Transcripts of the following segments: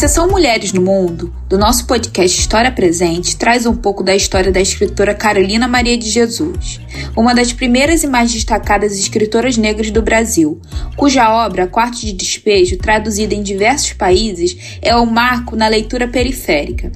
seção Mulheres no Mundo, do nosso podcast História Presente, traz um pouco da história da escritora Carolina Maria de Jesus, uma das primeiras e mais destacadas escritoras negras do Brasil, cuja obra Quarto de Despejo, traduzida em diversos países, é o um marco na leitura periférica.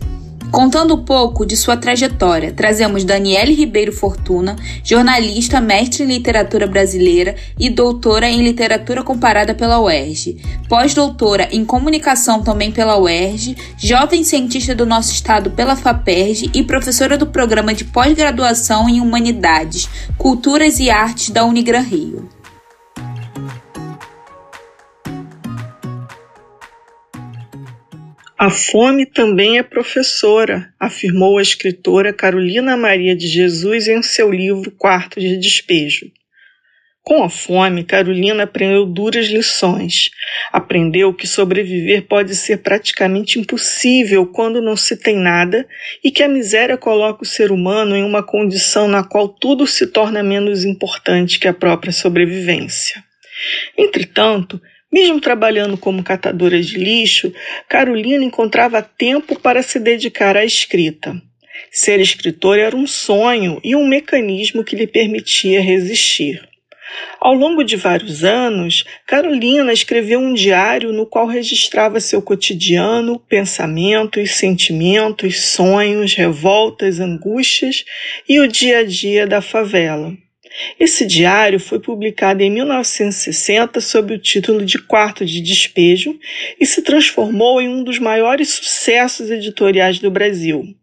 Contando um pouco de sua trajetória, trazemos Daniele Ribeiro Fortuna, jornalista, mestre em literatura brasileira e doutora em literatura comparada pela UERJ, pós-doutora em comunicação também pela UERJ, jovem cientista do nosso estado pela FAPERJ e professora do programa de pós-graduação em Humanidades, Culturas e Artes da Unigran Rio. A fome também é professora, afirmou a escritora Carolina Maria de Jesus em seu livro Quarto de Despejo. Com a fome, Carolina aprendeu duras lições. Aprendeu que sobreviver pode ser praticamente impossível quando não se tem nada e que a miséria coloca o ser humano em uma condição na qual tudo se torna menos importante que a própria sobrevivência. Entretanto, mesmo trabalhando como catadora de lixo, Carolina encontrava tempo para se dedicar à escrita. Ser escritora era um sonho e um mecanismo que lhe permitia resistir. Ao longo de vários anos, Carolina escreveu um diário no qual registrava seu cotidiano, pensamentos, sentimentos, sonhos, revoltas, angústias e o dia a dia da favela. Esse diário foi publicado em 1960 sob o título de Quarto de Despejo e se transformou em um dos maiores sucessos editoriais do Brasil.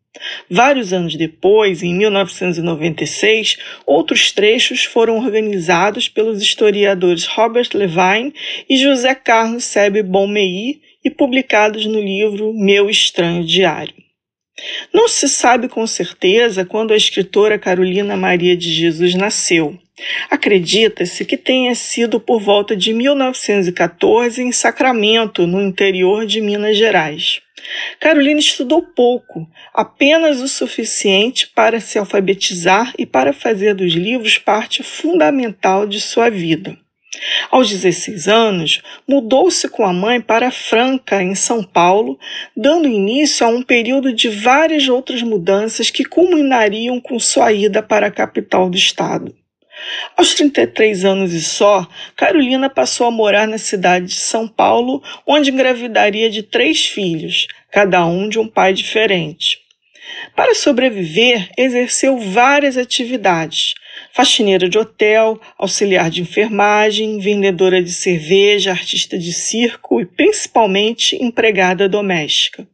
Vários anos depois, em 1996, outros trechos foram organizados pelos historiadores Robert Levine e José Carlos Sebe Bonmei e publicados no livro Meu Estranho Diário. Não se sabe com certeza quando a escritora Carolina Maria de Jesus nasceu. Acredita-se que tenha sido por volta de 1914 em Sacramento, no interior de Minas Gerais. Carolina estudou pouco, apenas o suficiente para se alfabetizar e para fazer dos livros parte fundamental de sua vida. Aos 16 anos, mudou-se com a mãe para Franca, em São Paulo, dando início a um período de várias outras mudanças que culminariam com sua ida para a capital do estado. Aos 33 anos e só, Carolina passou a morar na cidade de São Paulo, onde engravidaria de três filhos, cada um de um pai diferente. Para sobreviver, exerceu várias atividades, faxineira de hotel, auxiliar de enfermagem, vendedora de cerveja, artista de circo e principalmente empregada doméstica.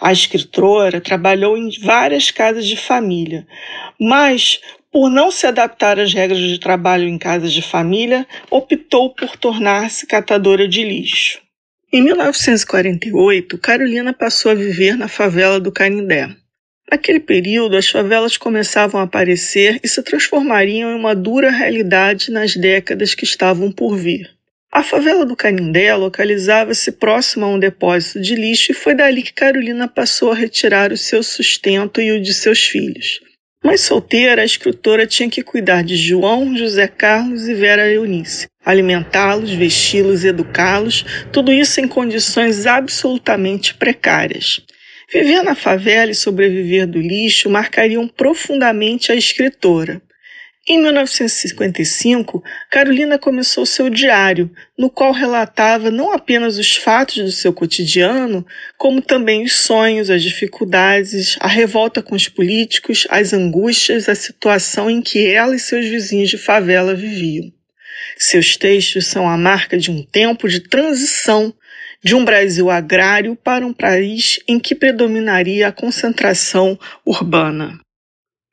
A escritora trabalhou em várias casas de família, mas por não se adaptar às regras de trabalho em casas de família, optou por tornar-se catadora de lixo. Em 1948, Carolina passou a viver na favela do Canindé. Naquele período, as favelas começavam a aparecer e se transformariam em uma dura realidade nas décadas que estavam por vir. A favela do Canindé localizava-se próxima a um depósito de lixo e foi dali que Carolina passou a retirar o seu sustento e o de seus filhos. Mãe solteira, a escritora tinha que cuidar de João, José Carlos e Vera Eunice, alimentá-los, vesti-los, educá-los, tudo isso em condições absolutamente precárias. Viver na favela e sobreviver do lixo marcariam profundamente a escritora. Em 1955, Carolina começou seu diário, no qual relatava não apenas os fatos do seu cotidiano, como também os sonhos, as dificuldades, a revolta com os políticos, as angústias, a situação em que ela e seus vizinhos de favela viviam. Seus textos são a marca de um tempo de transição de um Brasil agrário para um país em que predominaria a concentração urbana.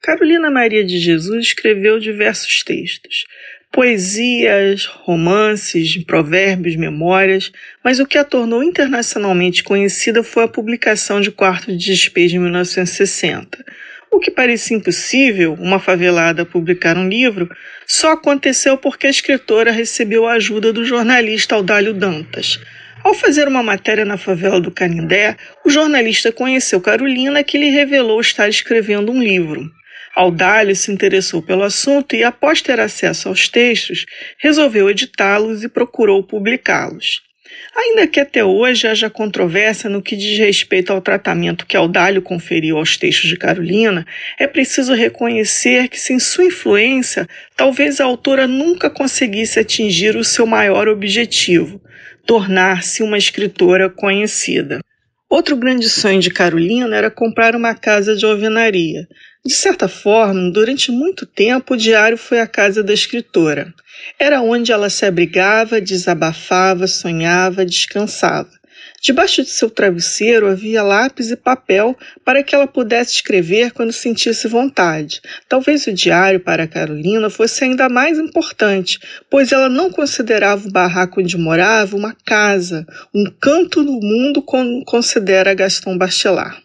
Carolina Maria de Jesus escreveu diversos textos, poesias, romances, provérbios, memórias, mas o que a tornou internacionalmente conhecida foi a publicação de Quarto de Despejo em 1960. O que parecia impossível, uma favelada publicar um livro, só aconteceu porque a escritora recebeu a ajuda do jornalista Audálio Dantas, ao fazer uma matéria na favela do Canindé, o jornalista conheceu Carolina, que lhe revelou estar escrevendo um livro. Audálio se interessou pelo assunto e, após ter acesso aos textos, resolveu editá-los e procurou publicá-los. Ainda que até hoje haja controvérsia no que diz respeito ao tratamento que Audálio conferiu aos textos de Carolina, é preciso reconhecer que, sem sua influência, talvez a autora nunca conseguisse atingir o seu maior objetivo, tornar-se uma escritora conhecida. Outro grande sonho de Carolina era comprar uma casa de alvenaria. De certa forma, durante muito tempo, o diário foi a casa da escritora. Era onde ela se abrigava, desabafava, sonhava, descansava. Debaixo de seu travesseiro havia lápis e papel para que ela pudesse escrever quando sentisse vontade. Talvez o diário para Carolina fosse ainda mais importante, pois ela não considerava o barraco onde morava uma casa, um canto no mundo como considera Gaston Bachelard.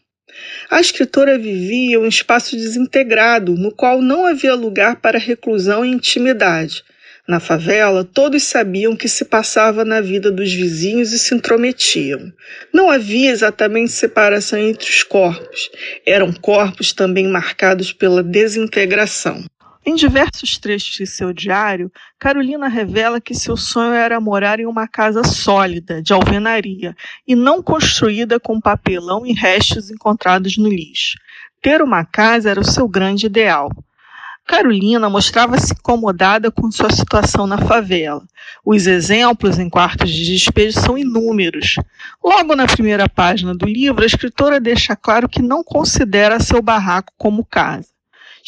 A escritora vivia um espaço desintegrado, no qual não havia lugar para reclusão e intimidade. Na favela, todos sabiam o que se passava na vida dos vizinhos e se intrometiam. Não havia exatamente separação entre os corpos. Eram corpos também marcados pela desintegração. Em diversos trechos de seu diário, Carolina revela que seu sonho era morar em uma casa sólida, de alvenaria, e não construída com papelão e restos encontrados no lixo. Ter uma casa era o seu grande ideal. Carolina mostrava-se incomodada com sua situação na favela. Os exemplos em quartos de despejo são inúmeros. Logo na primeira página do livro, a escritora deixa claro que não considera seu barraco como casa.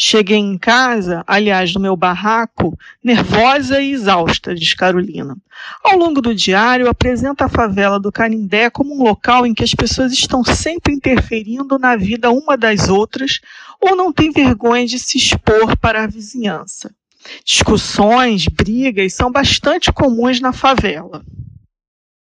Cheguei em casa, aliás, no meu barraco, nervosa e exausta, diz Carolina. Ao longo do diário, apresenta a favela do Canindé como um local em que as pessoas estão sempre interferindo na vida uma das outras ou não têm vergonha de se expor para a vizinhança. Discussões, brigas são bastante comuns na favela.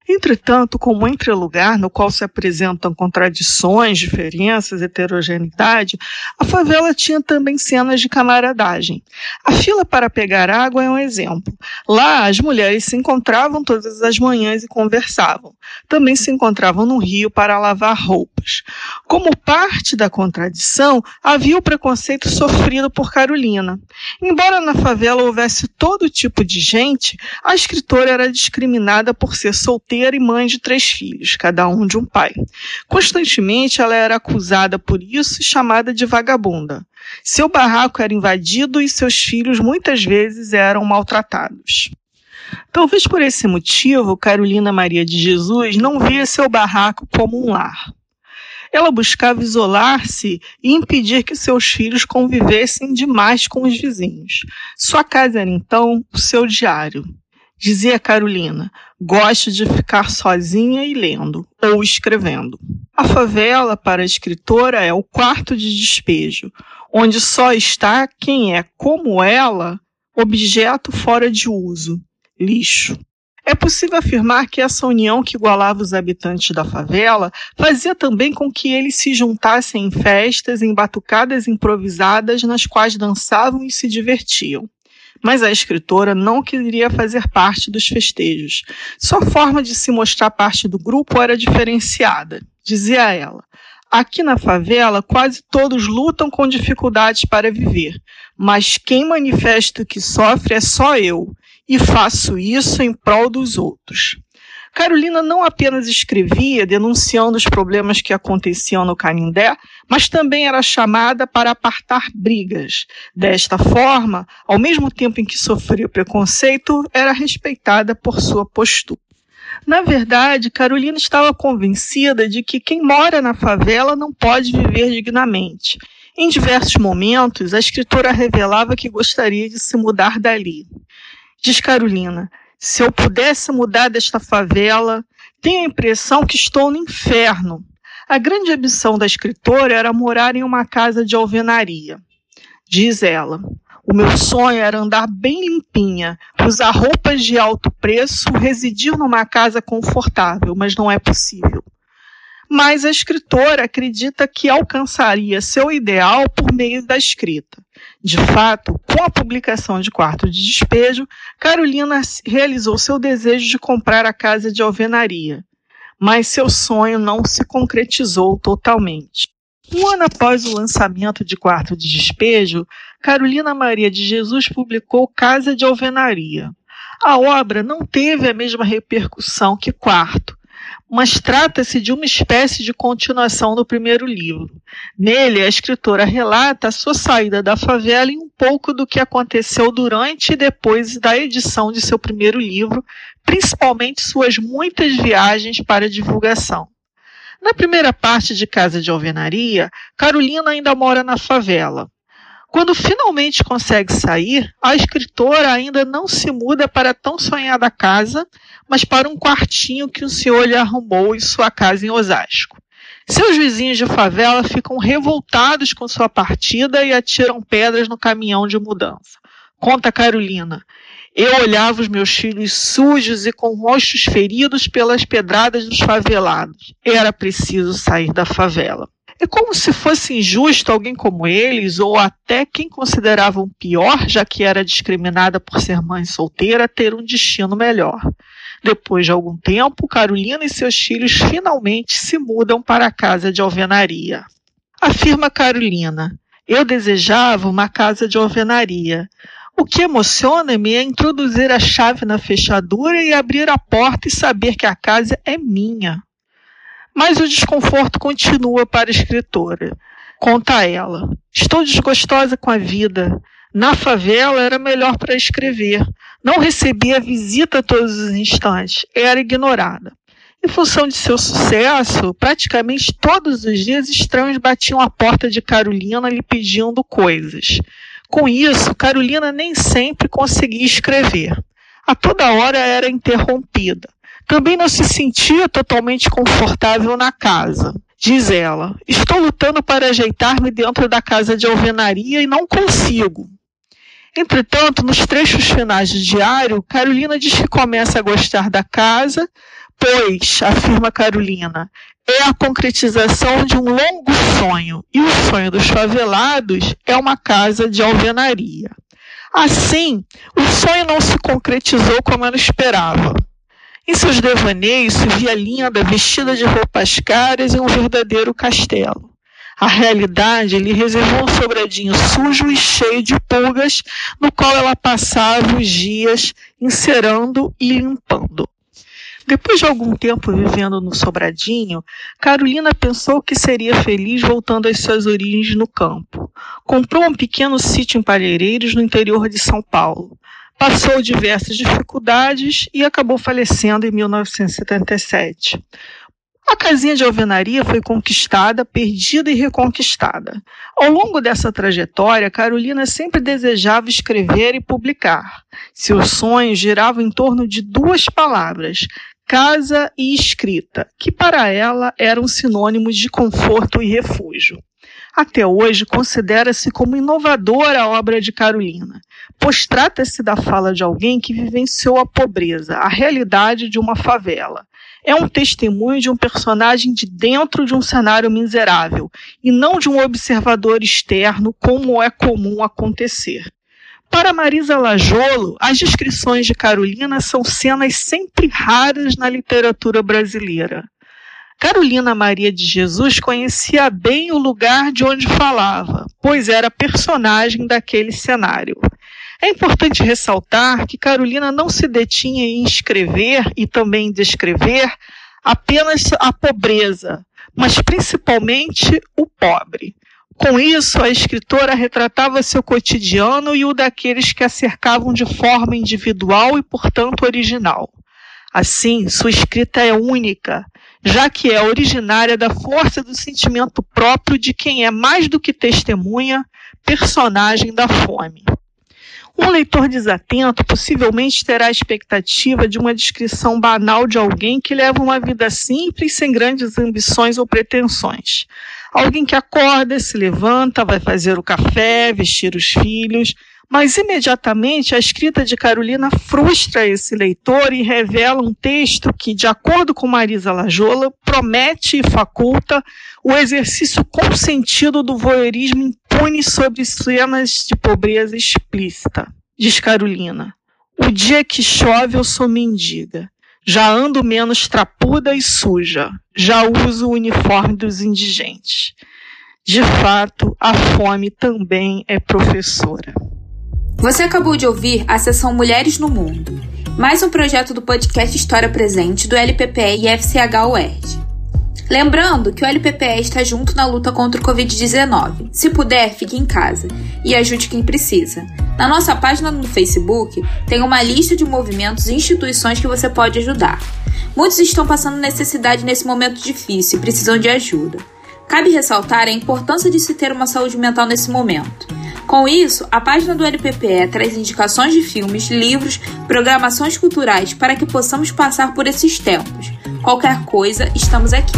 Entretanto, como entrelugar no qual se apresentam contradições, diferenças, heterogeneidade, a favela tinha também cenas de camaradagem. A fila para pegar água é um exemplo. Lá, as mulheres se encontravam todas as manhãs e conversavam. Também se encontravam no rio para lavar roupas. Como parte da contradição, havia o preconceito sofrido por Carolina. Embora na favela houvesse todo tipo de gente, a escritora era discriminada por ser solteira solteira e mãe de três filhos, cada um de um pai. Constantemente ela era acusada por isso e chamada de vagabunda. Seu barraco era invadido e seus filhos muitas vezes eram maltratados. Talvez por esse motivo, Carolina Maria de Jesus não via seu barraco como um lar. Ela buscava isolar-se e impedir que seus filhos convivessem demais com os vizinhos. Sua casa era então o seu diário. Dizia Carolina: gosto de ficar sozinha e lendo ou escrevendo. A favela para a escritora é o quarto de despejo, onde só está quem é, como ela, objeto fora de uso, lixo. É possível afirmar que essa união que igualava os habitantes da favela fazia também com que eles se juntassem em festas, em batucadas improvisadas nas quais dançavam e se divertiam mas a escritora não queria fazer parte dos festejos. Sua forma de se mostrar parte do grupo era diferenciada, dizia ela. Aqui na favela, quase todos lutam com dificuldades para viver, mas quem manifesta que sofre é só eu, e faço isso em prol dos outros. Carolina não apenas escrevia denunciando os problemas que aconteciam no Canindé, mas também era chamada para apartar brigas. Desta forma, ao mesmo tempo em que sofria preconceito, era respeitada por sua postura. Na verdade, Carolina estava convencida de que quem mora na favela não pode viver dignamente. Em diversos momentos, a escritora revelava que gostaria de se mudar dali. Diz Carolina: se eu pudesse mudar desta favela, tenho a impressão que estou no inferno. A grande ambição da escritora era morar em uma casa de alvenaria. Diz ela: O meu sonho era andar bem limpinha, usar roupas de alto preço, residir numa casa confortável, mas não é possível mas a escritora acredita que alcançaria seu ideal por meio da escrita. De fato, com a publicação de Quarto de Despejo, Carolina realizou seu desejo de comprar a casa de alvenaria, mas seu sonho não se concretizou totalmente. Um ano após o lançamento de Quarto de Despejo, Carolina Maria de Jesus publicou Casa de Alvenaria. A obra não teve a mesma repercussão que Quarto, mas trata-se de uma espécie de continuação do primeiro livro. Nele, a escritora relata a sua saída da favela e um pouco do que aconteceu durante e depois da edição de seu primeiro livro, principalmente suas muitas viagens para divulgação. Na primeira parte de Casa de Alvenaria, Carolina ainda mora na favela. Quando finalmente consegue sair, a escritora ainda não se muda para a tão sonhada casa, mas para um quartinho que o senhor lhe arrumou em sua casa em Osasco. Seus vizinhos de favela ficam revoltados com sua partida e atiram pedras no caminhão de mudança. Conta Carolina. Eu olhava os meus filhos sujos e com rostos feridos pelas pedradas dos favelados. Era preciso sair da favela. É como se fosse injusto alguém como eles, ou até quem consideravam pior, já que era discriminada por ser mãe solteira, ter um destino melhor. Depois de algum tempo, Carolina e seus filhos finalmente se mudam para a casa de alvenaria. Afirma Carolina: Eu desejava uma casa de alvenaria. O que emociona-me é introduzir a chave na fechadura e abrir a porta e saber que a casa é minha. Mas o desconforto continua para a escritora. Conta ela: Estou desgostosa com a vida. Na favela era melhor para escrever. Não recebia visita todos os instantes, era ignorada. Em função de seu sucesso, praticamente todos os dias estranhos batiam a porta de Carolina lhe pedindo coisas. Com isso, Carolina nem sempre conseguia escrever. A toda hora era interrompida. Também não se sentia totalmente confortável na casa. Diz ela: Estou lutando para ajeitar-me dentro da casa de alvenaria e não consigo. Entretanto, nos trechos finais do diário, Carolina diz que começa a gostar da casa, pois, afirma Carolina, é a concretização de um longo sonho, e o sonho dos favelados é uma casa de alvenaria. Assim, o sonho não se concretizou como ela esperava. Em seus devaneios se via linda, vestida de roupas caras em um verdadeiro castelo. A realidade lhe reservou um sobradinho sujo e cheio de pulgas, no qual ela passava os dias encerando e limpando. Depois de algum tempo vivendo no sobradinho, Carolina pensou que seria feliz voltando às suas origens no campo. Comprou um pequeno sítio em Palheireiros, no interior de São Paulo passou diversas dificuldades e acabou falecendo em 1977. A casinha de alvenaria foi conquistada, perdida e reconquistada. Ao longo dessa trajetória, Carolina sempre desejava escrever e publicar. Seus sonhos giravam em torno de duas palavras: casa e escrita, que para ela eram sinônimos de conforto e refúgio. Até hoje, considera-se como inovadora a obra de Carolina, pois trata-se da fala de alguém que vivenciou a pobreza, a realidade de uma favela. É um testemunho de um personagem de dentro de um cenário miserável, e não de um observador externo, como é comum acontecer. Para Marisa Lajolo, as descrições de Carolina são cenas sempre raras na literatura brasileira. Carolina Maria de Jesus conhecia bem o lugar de onde falava, pois era personagem daquele cenário. É importante ressaltar que Carolina não se detinha em escrever e também descrever apenas a pobreza, mas principalmente o pobre. Com isso, a escritora retratava seu cotidiano e o daqueles que a cercavam de forma individual e, portanto, original. Assim, sua escrita é única, já que é originária da força do sentimento próprio de quem é mais do que testemunha, personagem da fome. Um leitor desatento possivelmente terá a expectativa de uma descrição banal de alguém que leva uma vida simples, sem grandes ambições ou pretensões. Alguém que acorda, se levanta, vai fazer o café, vestir os filhos, mas imediatamente a escrita de Carolina frustra esse leitor e revela um texto que, de acordo com Marisa Lajola, promete e faculta o exercício consentido do voyeurismo impune sobre cenas de pobreza explícita. Diz Carolina: O dia que chove eu sou mendiga. Já ando menos trapuda e suja. Já uso o uniforme dos indigentes. De fato, a fome também é professora. Você acabou de ouvir a sessão Mulheres no Mundo. Mais um projeto do podcast História Presente do LPPE e FCH UERJ. Lembrando que o LPPE está junto na luta contra o Covid-19. Se puder, fique em casa e ajude quem precisa. Na nossa página no Facebook tem uma lista de movimentos e instituições que você pode ajudar. Muitos estão passando necessidade nesse momento difícil e precisam de ajuda. Cabe ressaltar a importância de se ter uma saúde mental nesse momento. Com isso, a página do LPPE traz indicações de filmes, livros, programações culturais para que possamos passar por esses tempos. Qualquer coisa, estamos aqui.